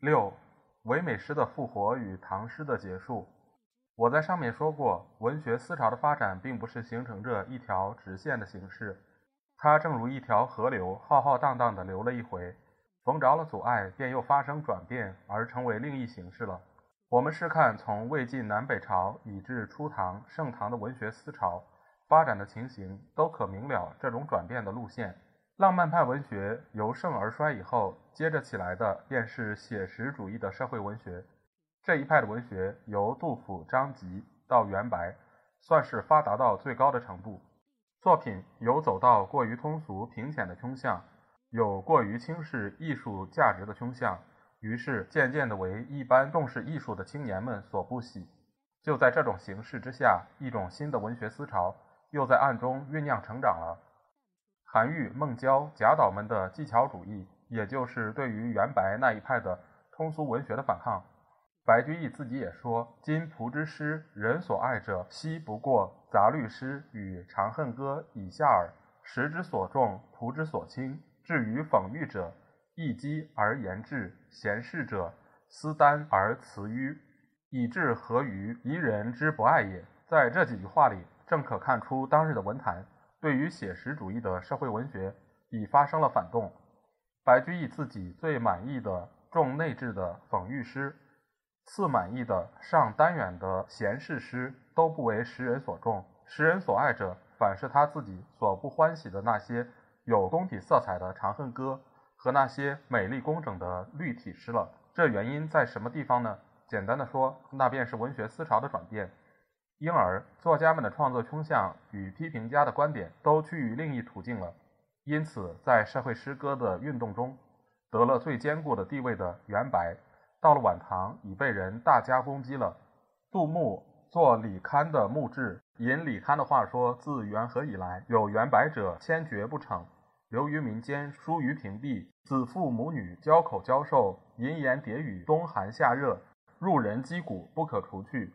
六、唯美诗的复活与唐诗的结束。我在上面说过，文学思潮的发展并不是形成着一条直线的形式，它正如一条河流，浩浩荡荡地流了一回，逢着了阻碍，便又发生转变，而成为另一形式了。我们试看从魏晋南北朝以至初唐、盛唐的文学思潮。发展的情形都可明了这种转变的路线。浪漫派文学由盛而衰以后，接着起来的便是写实主义的社会文学。这一派的文学由杜甫、张籍到元白，算是发达到最高的程度。作品有走到过于通俗平浅的倾向，有过于轻视艺术价值的倾向，于是渐渐的为一般重视艺术的青年们所不喜。就在这种形势之下，一种新的文学思潮。又在暗中酝酿成长了。韩愈、孟郊、贾岛们的技巧主义，也就是对于元白那一派的通俗文学的反抗。白居易自己也说：“今蒲之诗，人所爱者，惜不过杂律诗与长恨歌以下耳。时之所重，蒲之所轻。至于讽喻者，易激而言志，闲适者，思丹而辞迂，以致何于夷人之不爱也。”在这几句话里。正可看出，当日的文坛对于写实主义的社会文学已发生了反动。白居易自己最满意的重内质的讽喻诗，次满意的上单远的闲适诗，都不为时人所重。时人所爱者，反是他自己所不欢喜的那些有宫体色彩的长恨歌和那些美丽工整的律体诗了。这原因在什么地方呢？简单的说，那便是文学思潮的转变。因而，作家们的创作倾向与批评家的观点都趋于另一途径了。因此，在社会诗歌的运动中，得了最坚固的地位的元白，到了晚唐已被人大加攻击了。杜牧做李堪的墓志，引李堪的话说：“自元和以来，有元白者千绝不成，流于民间，疏于平地，子父母女交口交授，淫言蝶语，冬寒夏热，入人肌骨，不可除去。”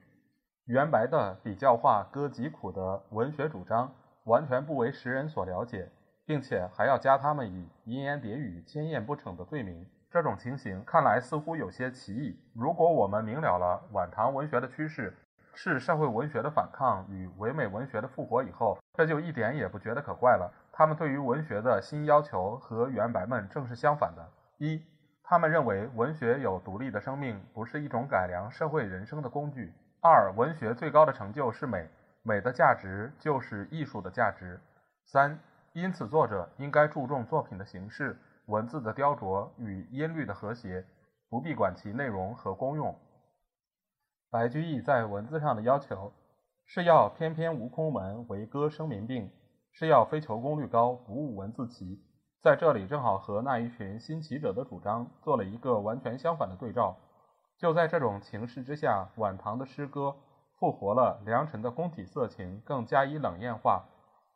元白的比较化歌疾苦的文学主张，完全不为时人所了解，并且还要加他们以淫言蝶语、千厌不逞的罪名。这种情形看来似乎有些奇异。如果我们明了了晚唐文学的趋势是社会文学的反抗与唯美文学的复活以后，这就一点也不觉得可怪了。他们对于文学的新要求和元白们正是相反的：一，他们认为文学有独立的生命，不是一种改良社会人生的工具。二、文学最高的成就是美，美的价值就是艺术的价值。三、因此作者应该注重作品的形式、文字的雕琢与音律的和谐，不必管其内容和功用。白居易在文字上的要求是要翩翩无空门，为歌声明病，是要非求功率高，不务文字奇。在这里正好和那一群新奇者的主张做了一个完全相反的对照。就在这种情势之下，晚唐的诗歌复活了良辰的宫体色情，更加以冷艳化，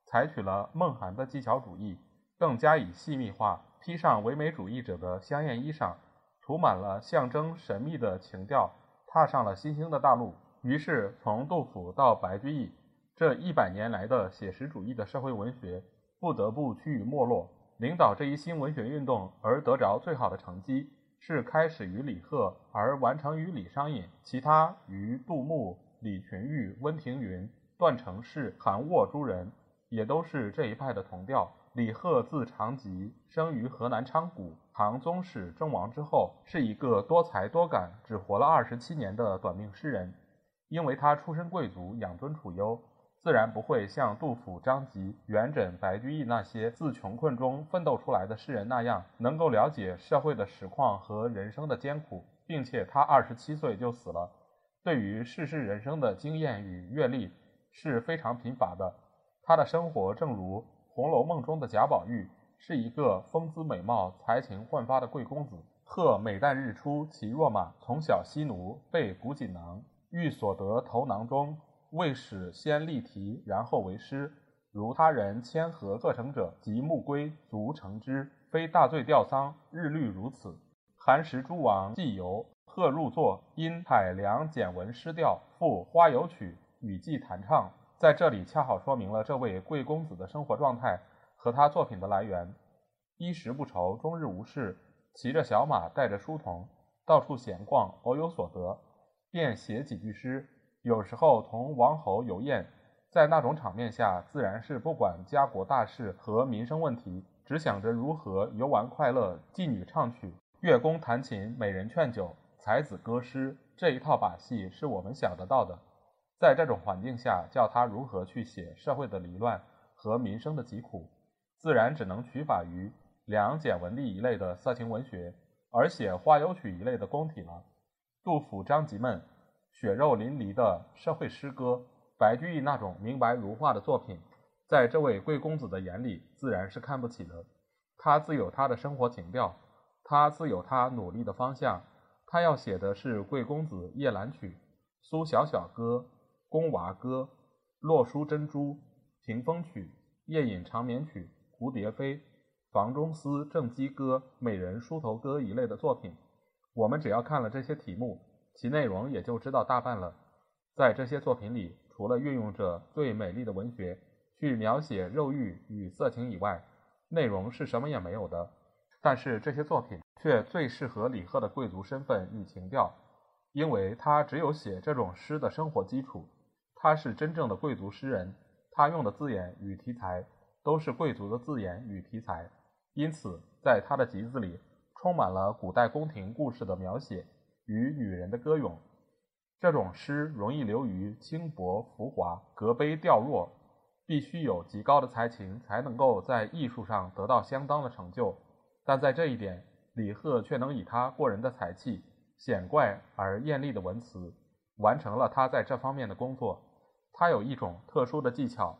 采取了梦寒的技巧主义，更加以细密化，披上唯美主义者的香艳衣裳，涂满了象征神秘的情调，踏上了新兴的大陆。于是，从杜甫到白居易，这一百年来的写实主义的社会文学不得不趋于没落。领导这一新文学运动而得着最好的成绩。是开始于李贺而完成于李商隐，其他于杜牧、李群玉、温庭筠、段成式、韩沃诸人，也都是这一派的同调。李贺字长吉，生于河南昌谷。唐宗室阵亡之后，是一个多才多感、只活了二十七年的短命诗人，因为他出身贵族，养尊处优。自然不会像杜甫、张籍、元稹、白居易那些自穷困中奋斗出来的诗人那样，能够了解社会的实况和人生的艰苦，并且他二十七岁就死了，对于世事人生的经验与阅历是非常贫乏的。他的生活正如《红楼梦》中的贾宝玉，是一个风姿美貌、才情焕发的贵公子。鹤每旦日出，骑若马，从小西奴，备古锦囊，欲所得头囊中，未始先立题，然后为诗。如他人谦和各成者，即木龟足成之，非大罪吊丧，日律如此。寒食诸王既游，鹤入座，因采良简文诗调，赋花游曲，雨季弹唱。在这里恰好说明了这位贵公子的生活状态和他作品的来源：衣食不愁，终日无事，骑着小马，带着书童，到处闲逛，偶有所得，便写几句诗。有时候同王侯游宴。在那种场面下，自然是不管家国大事和民生问题，只想着如何游玩快乐。妓女唱曲，乐工弹琴，美人劝酒，才子歌诗，这一套把戏是我们想得到的。在这种环境下，叫他如何去写社会的离乱和民生的疾苦，自然只能取法于梁简文帝一类的色情文学，而写花游曲一类的宫体了。杜甫、张籍们血肉淋漓的社会诗歌。白居易那种明白如画的作品，在这位贵公子的眼里，自然是看不起的。他自有他的生活情调，他自有他努力的方向。他要写的是《贵公子夜兰曲》《苏小小歌》《宫娃歌》《洛书珍珠》《屏风曲》《夜饮长眠曲》《蝴蝶飞》《房中思》《正姬歌》《美人梳头歌》一类的作品。我们只要看了这些题目，其内容也就知道大半了。在这些作品里，除了运用着最美丽的文学去描写肉欲与色情以外，内容是什么也没有的。但是这些作品却最适合李贺的贵族身份与情调，因为他只有写这种诗的生活基础。他是真正的贵族诗人，他用的字眼与题材都是贵族的字眼与题材，因此在他的集子里充满了古代宫廷故事的描写与女人的歌咏。这种诗容易流于轻薄浮华、格卑调弱，必须有极高的才情才能够在艺术上得到相当的成就。但在这一点，李贺却能以他过人的才气、显怪而艳丽的文辞，完成了他在这方面的工作。他有一种特殊的技巧，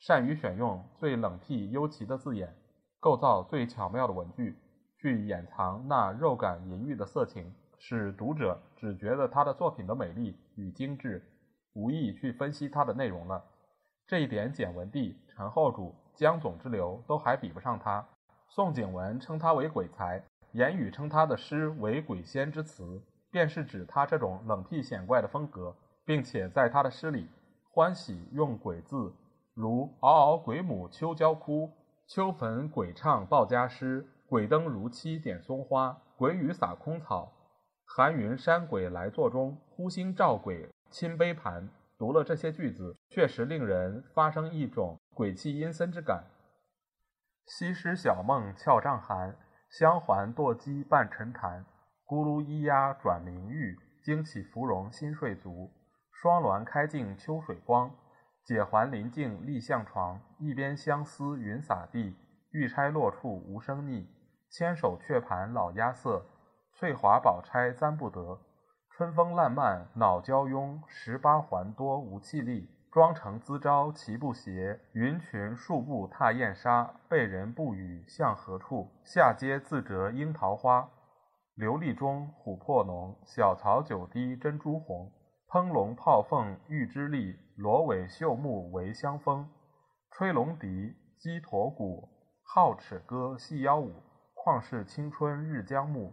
善于选用最冷僻幽奇的字眼，构造最巧妙的文句，去掩藏那肉感淫欲的色情。使读者只觉得他的作品的美丽与精致，无意去分析他的内容了。这一点，简文帝、陈后主、江总之流都还比不上他。宋景文称他为鬼才，言语称他的诗为鬼仙之词，便是指他这种冷僻显怪的风格，并且在他的诗里欢喜用鬼字，如“嗷嗷鬼母秋娇哭，秋坟鬼唱报家诗，鬼灯如漆点松花，鬼雨洒空草。”寒云山鬼来座中，呼星照鬼亲杯盘。读了这些句子，确实令人发生一种鬼气阴森之感。西施小梦俏帐寒，香环堕鸡半沉檀。咕噜咿呀转明玉，惊起芙蓉新睡足。双鸾开镜秋水光，解环临镜立象床。一边相思云洒地，玉钗落处无声腻。千手却盘老鸦色。翠华宝钗簪不得，春风烂漫恼娇慵。十八环多无气力，妆成姿招齐不协。云裙数步踏燕纱，被人不语向何处？下阶自折樱桃花，琉璃中琥珀浓。小草酒滴珍珠红，烹龙炮凤玉之丽，罗尾绣幕为香风。吹龙笛，击驼鼓，皓齿歌，细腰舞。况是青春日将暮。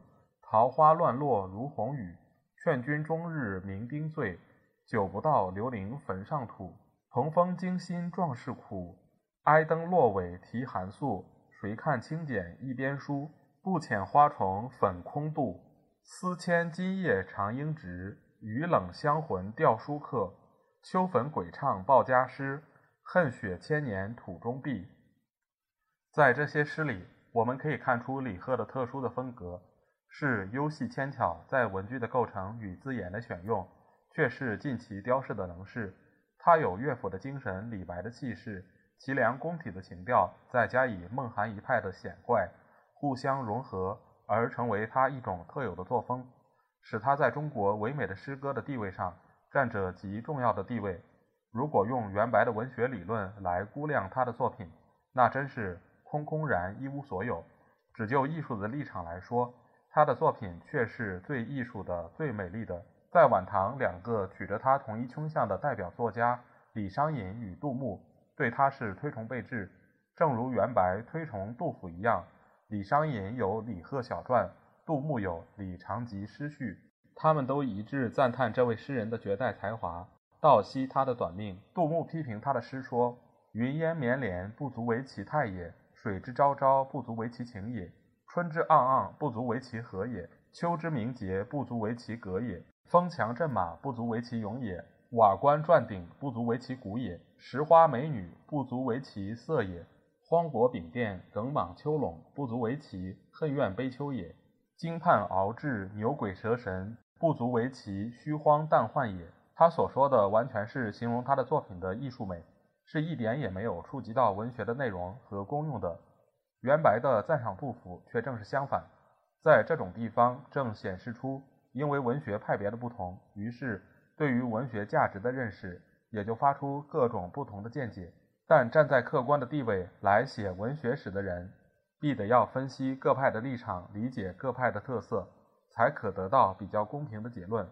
桃花乱落如红雨，劝君终日酩酊醉。酒不到，刘伶坟上土。同风惊心壮士苦，哀灯落尾啼寒宿。谁看清简一边书？不遣花重粉空度。思迁今夜长应直，雨冷香魂吊书客。秋坟鬼唱报家诗，恨雪千年土中碧。在这些诗里，我们可以看出李贺的特殊的风格。是优细纤巧，在文句的构成与字眼的选用，却是尽其雕饰的能事。他有乐府的精神，李白的气势，齐梁宫体的情调，再加以孟涵一派的显怪，互相融合，而成为他一种特有的作风，使他在中国唯美的诗歌的地位上占着极重要的地位。如果用元白的文学理论来估量他的作品，那真是空空然一无所有。只就艺术的立场来说，他的作品却是最艺术的、最美丽的。在晚唐，两个取着他同一倾向的代表作家李商隐与杜牧，对他是推崇备至，正如元白推崇杜甫一样。李商隐有《李贺小传》，杜牧有《李长吉诗序》，他们都一致赞叹这位诗人的绝代才华，道惜他的短命。杜牧批评他的诗说：“云烟绵连，不足为其态也；水之昭昭，不足为其情也；春之盎盎，不足为其和也；秋之明洁，不足为其格也。”风强阵马，不足为其勇也；瓦官转鼎，不足为其鼓也；石花美女，不足为其色也；荒国炳殿，耿莽丘陇，不足为其恨怨悲秋也；惊叹熬制，牛鬼蛇神，不足为其虚荒诞幻也。他所说的完全是形容他的作品的艺术美，是一点也没有触及到文学的内容和功用的。元白的赞赏杜甫，却正是相反，在这种地方正显示出。因为文学派别的不同，于是对于文学价值的认识也就发出各种不同的见解。但站在客观的地位来写文学史的人，必得要分析各派的立场，理解各派的特色，才可得到比较公平的结论。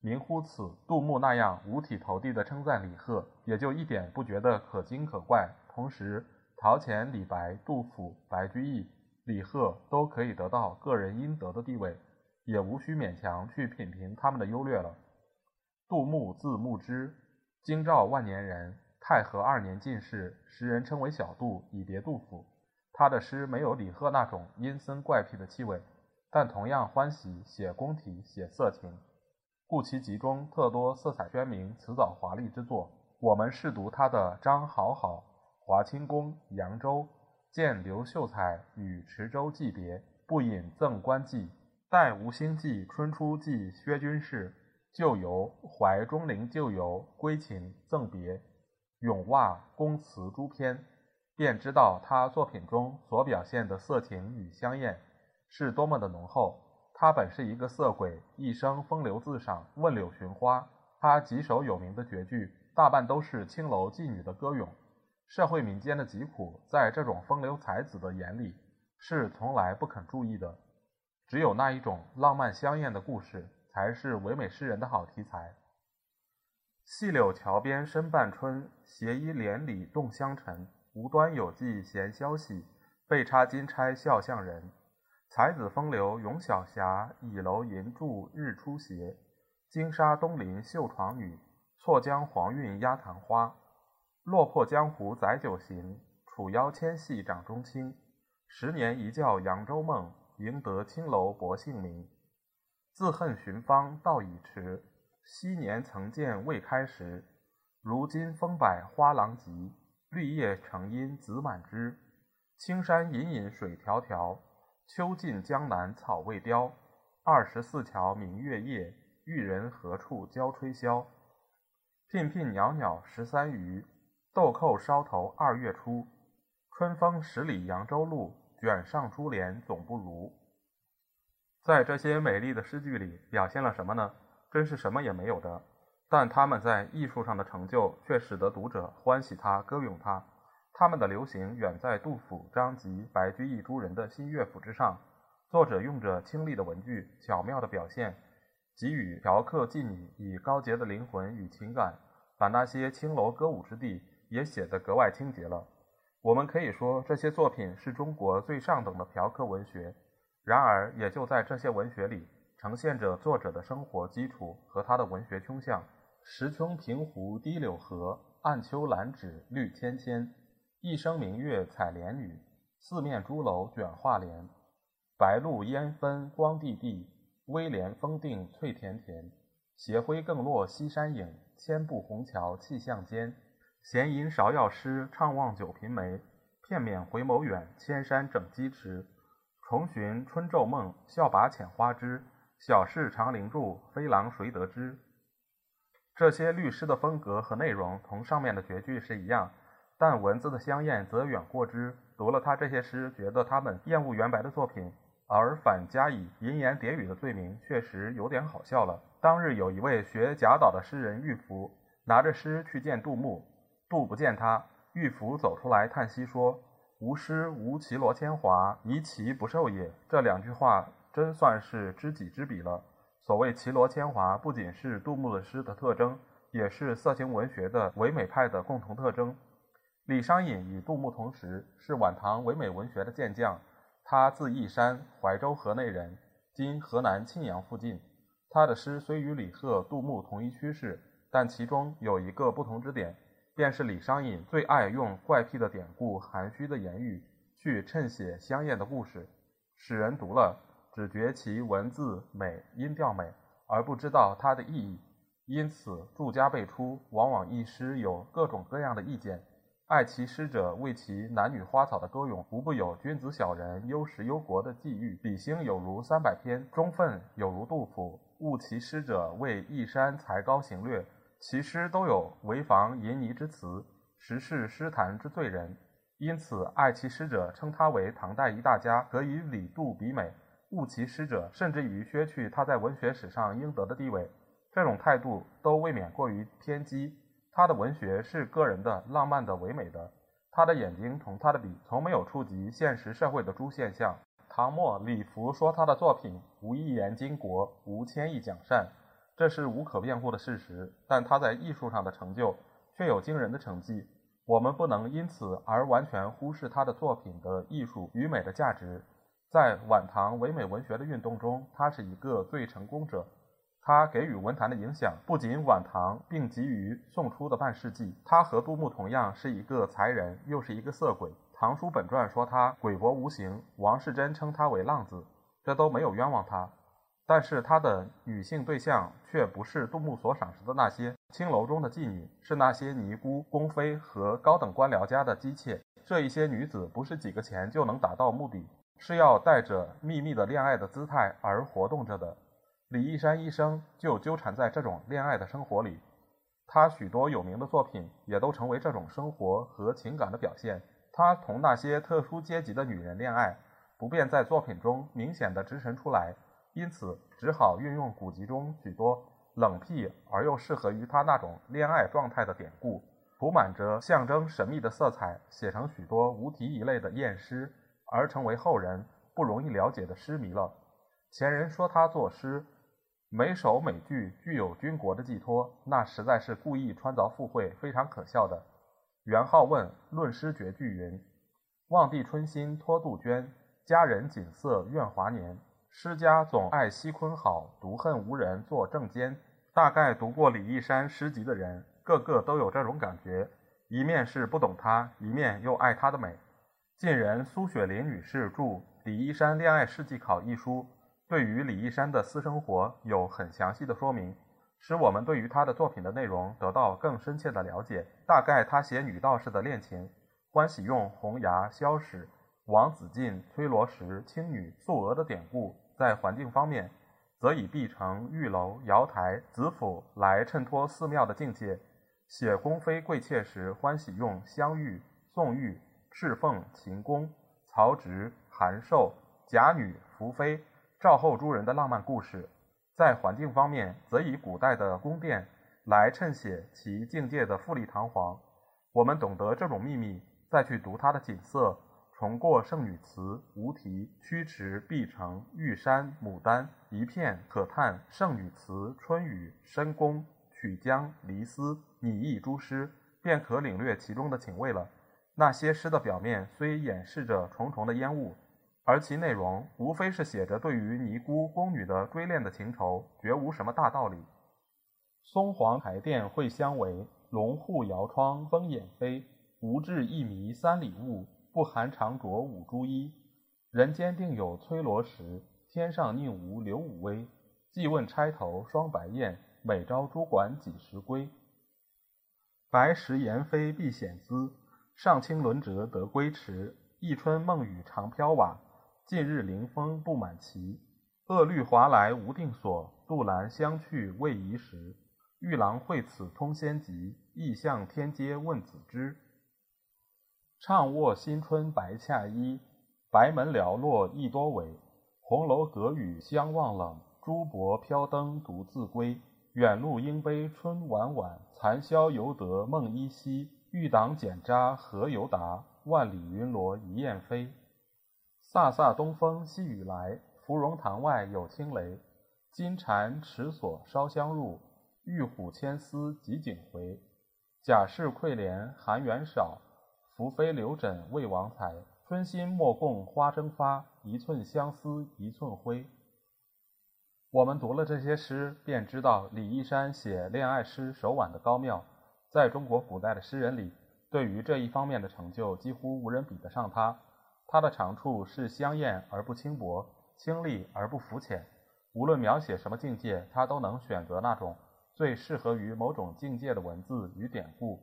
明乎此，杜牧那样五体投地的称赞李贺，也就一点不觉得可惊可怪。同时，陶潜、李白、杜甫、白居易、李贺都可以得到个人应得的地位。也无需勉强去品评他们的优劣了。杜牧字牧之，京兆万年人，太和二年进士，时人称为小杜，以别杜甫。他的诗没有李贺那种阴森怪癖的气味，但同样欢喜写宫体、写色情，故其集中特多色彩鲜明、辞藻华丽之作。我们试读他的《张好好》《华清宫》《扬州》，见刘秀才与池州寄别，不引赠官妓；待吴兴记春初记薛军事旧游怀中陵旧游归秦赠别咏袜宫词诸篇，便知道他作品中所表现的色情与香艳是多么的浓厚。他本是一个色鬼，一生风流自赏，问柳寻花。他几首有名的绝句，大半都是青楼妓女的歌咏。社会民间的疾苦，在这种风流才子的眼里，是从来不肯注意的。只有那一种浪漫香艳的故事，才是唯美诗人的好题材。细柳桥边深半春，斜依帘里动香尘。无端有寄闲消息，被插金钗笑向人。才子风流咏晓霞，倚楼银柱日出斜。金沙东邻绣床女，错将黄韵压昙花。落魄江湖载酒行，楚腰纤细掌中轻。十年一觉扬州梦。赢得青楼薄幸名，自恨寻芳道已迟。昔年曾见未开时，如今风摆花狼藉。绿叶成荫子满枝，青山隐隐水迢迢。秋尽江南草未凋。二十四桥明月夜，玉人何处教吹箫？娉娉袅袅十三余，豆蔻梢头二月初。春风十里扬州路。卷上珠帘总不如。在这些美丽的诗句里，表现了什么呢？真是什么也没有的。但他们在艺术上的成就，却使得读者欢喜他、歌咏他。他们的流行远在杜甫、张籍、白居易诸人的新乐府之上。作者用着清丽的文句，巧妙的表现，给予嫖客妓女以高洁的灵魂与情感，把那些青楼歌舞之地也写得格外清洁了。我们可以说，这些作品是中国最上等的嫖客文学。然而，也就在这些文学里，呈现着作者的生活基础和他的文学倾向。石琼平湖低柳河，暗秋兰芷绿芊芊。一生明月采莲女，四面朱楼卷画帘。白露烟分光地地，微帘风定翠田田。斜晖更落西山影，千步红桥气象间。闲吟芍药诗，怅望九频梅。片面回眸远，千山整机迟。重寻春昼梦，笑把浅花枝。小事长林住，飞郎谁得知？这些律诗的风格和内容同上面的绝句是一样，但文字的香艳则远过之。读了他这些诗，觉得他们厌恶元白的作品，而反加以淫言蝶语的罪名，确实有点好笑了。当日有一位学贾岛的诗人玉福，拿着诗去见杜牧。杜不见他，玉符走出来叹息说：“吾师无绮罗千华，宜其不受也。”这两句话真算是知己知彼了。所谓绮罗千华，不仅是杜牧的诗的特征，也是色情文学的唯美派的共同特征。李商隐与杜牧同时，是晚唐唯美文学的健将。他字义山，怀州河内人，今河南沁阳附近。他的诗虽与李贺、杜牧同一趋势，但其中有一个不同之点，便是李商隐最爱用怪癖的典故、含蓄的言语去衬写香艳的故事，使人读了只觉其文字美、音调美，而不知道它的意义。因此，著家辈出，往往一诗有各种各样的意见。爱其诗者为其男女花草的歌咏，无不有君子小人忧时忧国的际遇。比兴有如三百篇，中分有如杜甫。恶其诗者为一山才高行略，其诗都有潍坊旖旎之词，实是诗坛之最人。因此，爱其诗者称他为唐代一大家，可与李杜比美；恶其诗者，甚至于削去他在文学史上应得的地位。这种态度都未免过于偏激。他的文学是个人的、浪漫的、唯美的。他的眼睛同他的笔，从没有触及现实社会的诸现象。唐末李福说他的作品无一言经国，无千亿讲善，这是无可辩护的事实。但他在艺术上的成就却有惊人的成绩。我们不能因此而完全忽视他的作品的艺术与美的价值。在晚唐唯美文学的运动中，他是一个最成功者。他给予文坛的影响不仅晚唐，并及于宋初的半世纪。他和杜牧同样是一个才人，又是一个色鬼。《唐书本传》说他诡博无形，王世贞称他为浪子，这都没有冤枉他。但是他的女性对象却不是杜牧所赏识的那些青楼中的妓女，是那些尼姑、宫妃和高等官僚家的姬妾。这一些女子不是几个钱就能达到目的，是要带着秘密的恋爱的姿态而活动着的。李义山一生就纠缠在这种恋爱的生活里，他许多有名的作品也都成为这种生活和情感的表现。他同那些特殊阶级的女人恋爱，不便在作品中明显的直陈出来，因此只好运用古籍中许多冷僻而又适合于他那种恋爱状态的典故，涂满着象征神秘的色彩，写成许多无题一类的艳诗，而成为后人不容易了解的诗谜了。前人说他作诗。每首每句具有军国的寄托，那实在是故意穿凿附会，非常可笑的。元好问论诗绝句云：“望帝春心托杜鹃，佳人锦瑟怨华年。诗家总爱西昆好，独恨无人作正笺。”大概读过李义山诗集的人，个个都有这种感觉：一面是不懂他，一面又爱他的美。近人苏雪林女士著《李义山恋爱事迹考》一书。对于李义山的私生活有很详细的说明，使我们对于他的作品的内容得到更深切的了解。大概他写女道士的恋情，欢喜用红牙、萧史、王子晋、崔罗实、青女、素娥的典故；在环境方面，则以碧城、玉楼、瑶台、紫府来衬托寺庙的境界。写宫妃贵妾时，欢喜用香玉、宋玉、侍奉、秦宫、曹植、韩寿、贾女、福妃。赵后诸人的浪漫故事，在环境方面，则以古代的宫殿来衬写其境界的富丽堂皇。我们懂得这种秘密，再去读它的景色，重过圣女祠、无题、曲池、碧城、玉山、牡丹，一片可叹圣女祠、春雨、深宫、曲江、离思、拟意诸诗，便可领略其中的情味了。那些诗的表面虽掩饰着重重的烟雾。而其内容无非是写着对于尼姑宫女的追恋的情愁，绝无什么大道理。松黄台殿会相围，龙户摇窗风眼飞。无至一迷三里雾，不寒长着五朱衣。人间定有崔罗石，天上宁无刘武威？既问钗头双白燕，每朝珠管几时归？白石岩飞避险姿，上清轮折得归迟。一春梦雨长飘瓦。近日临风不满旗，恶律华来无定所。杜兰相去未宜时，玉郎会此通仙籍。意向天阶问子之。怅卧新春白洽衣，白门寥落意多违。红楼隔雨相望冷，珠箔飘灯独自归。远路应悲春晚晚，残宵犹得梦依稀。玉党剪札何由达？万里云罗一雁飞。飒飒东风细雨来，芙蓉堂外有轻雷，金蝉池锁烧香入，玉虎牵丝汲锦回。贾氏愧怜含元少，福妃留枕魏王才。春心莫共花争发，一寸相思一寸灰。我们读了这些诗，便知道李义山写恋爱诗手腕的高妙。在中国古代的诗人里，对于这一方面的成就，几乎无人比得上他。他的长处是香艳而不轻薄，清丽而不浮浅。无论描写什么境界，他都能选择那种最适合于某种境界的文字与典故，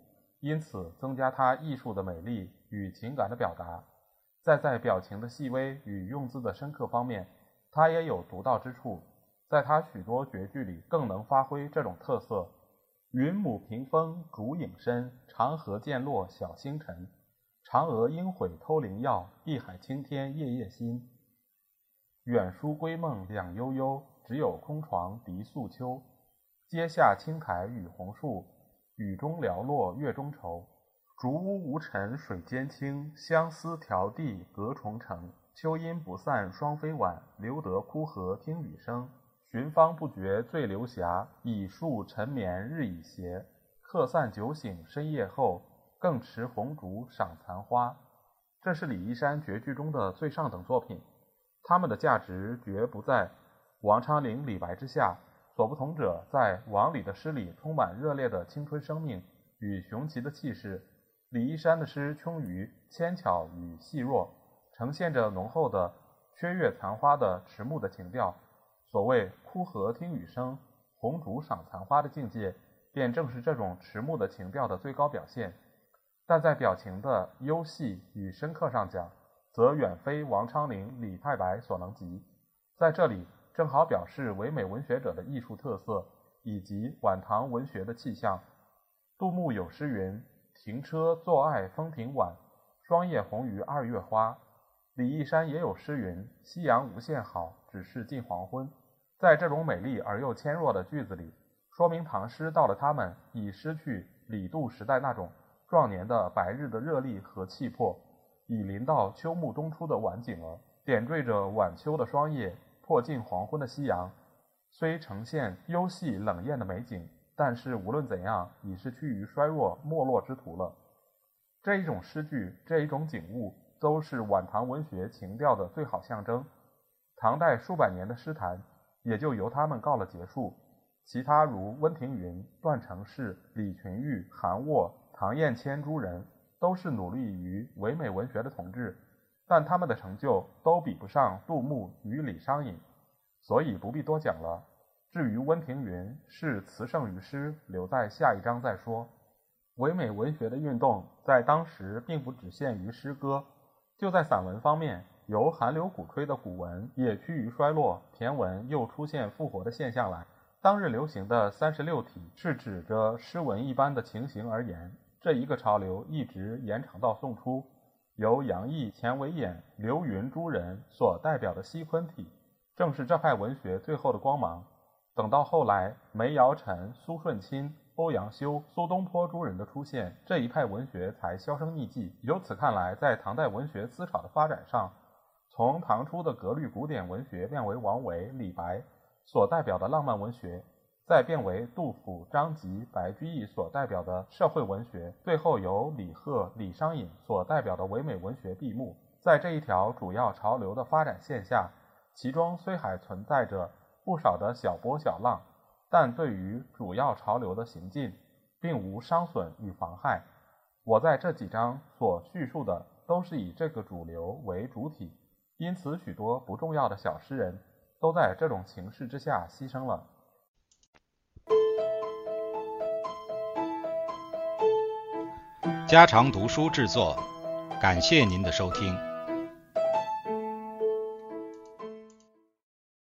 因此增加他艺术的美丽与情感的表达。在在表情的细微与用字的深刻方面，他也有独到之处。在他许多绝句里，更能发挥这种特色。云母屏风烛影深，长河渐落晓星沉。嫦娥应悔偷灵药，碧海青天夜夜心。远书归梦两悠悠，只有空床笛素秋。阶下青苔与红树，雨中寥落月中愁。竹屋无尘水间清，相思迢递隔重城。秋阴不散双飞晚，留得枯荷听雨声。寻芳不觉醉流霞，倚树沉眠日已斜。客散酒醒深夜后，更持红烛赏残花。这是李义山绝句中的最上等作品，他们的价值绝不在王昌龄、李白之下。所不同者在王里的诗里充满热烈的青春生命与雄奇的气势，李义山的诗充于纤巧与细弱，呈现着浓厚的缺月残花的迟暮的情调。所谓枯荷听雨声，红烛赏残花的境界，便正是这种迟暮的情调的最高表现。但在表情的优细与深刻上讲，则远非王昌龄、李太白所能及。在这里，正好表示唯美文学者的艺术特色，以及晚唐文学的气象。杜牧有诗云：“停车坐爱枫庭晚，霜叶红于二月花。”李义山也有诗云：“夕阳无限好，只是近黄昏。”在这种美丽而又纤弱的句子里，说明唐诗到了他们已失去李杜时代那种壮年的白日的热力和气魄，已临到秋暮冬初的晚景了。点缀着晚秋的霜叶，迫近黄昏的夕阳，虽呈现幽细冷艳的美景，但是无论怎样，已是趋于衰弱没落之途了。这一种诗句，这一种景物，都是晚唐文学情调的最好象征。唐代数百年的诗坛。也就由他们告了结束。其他如温庭筠、段成式、李群玉、韩沃、唐彦谦诸人，都是努力于唯美文学的统治，但他们的成就都比不上杜牧与李商隐，所以不必多讲了。至于温庭筠是词圣于诗，留在下一章再说。唯美文学的运动在当时并不只限于诗歌，就在散文方面。由寒流鼓吹的古文也趋于衰落，骈文又出现复活的现象来。当日流行的三十六体是指着诗文一般的情形而言。这一个潮流一直延长到宋初，由杨毅、钱维演、刘云诸人所代表的西昆体，正是这派文学最后的光芒。等到后来，梅尧臣、苏舜钦、欧阳修、苏东坡诸人的出现，这一派文学才销声匿迹。由此看来，在唐代文学思潮的发展上，从唐初的格律古典文学变为王维、李白所代表的浪漫文学，再变为杜甫、张籍、白居易所代表的社会文学，最后由李贺、李商隐所代表的唯美文学闭幕。在这一条主要潮流的发展线下，其中虽还存在着不少的小波小浪，但对于主要潮流的行进，并无伤损与妨害。我在这几章所叙述的，都是以这个主流为主体。因此，许多不重要的小诗人，都在这种形势之下牺牲了。家常读书制作，感谢您的收听。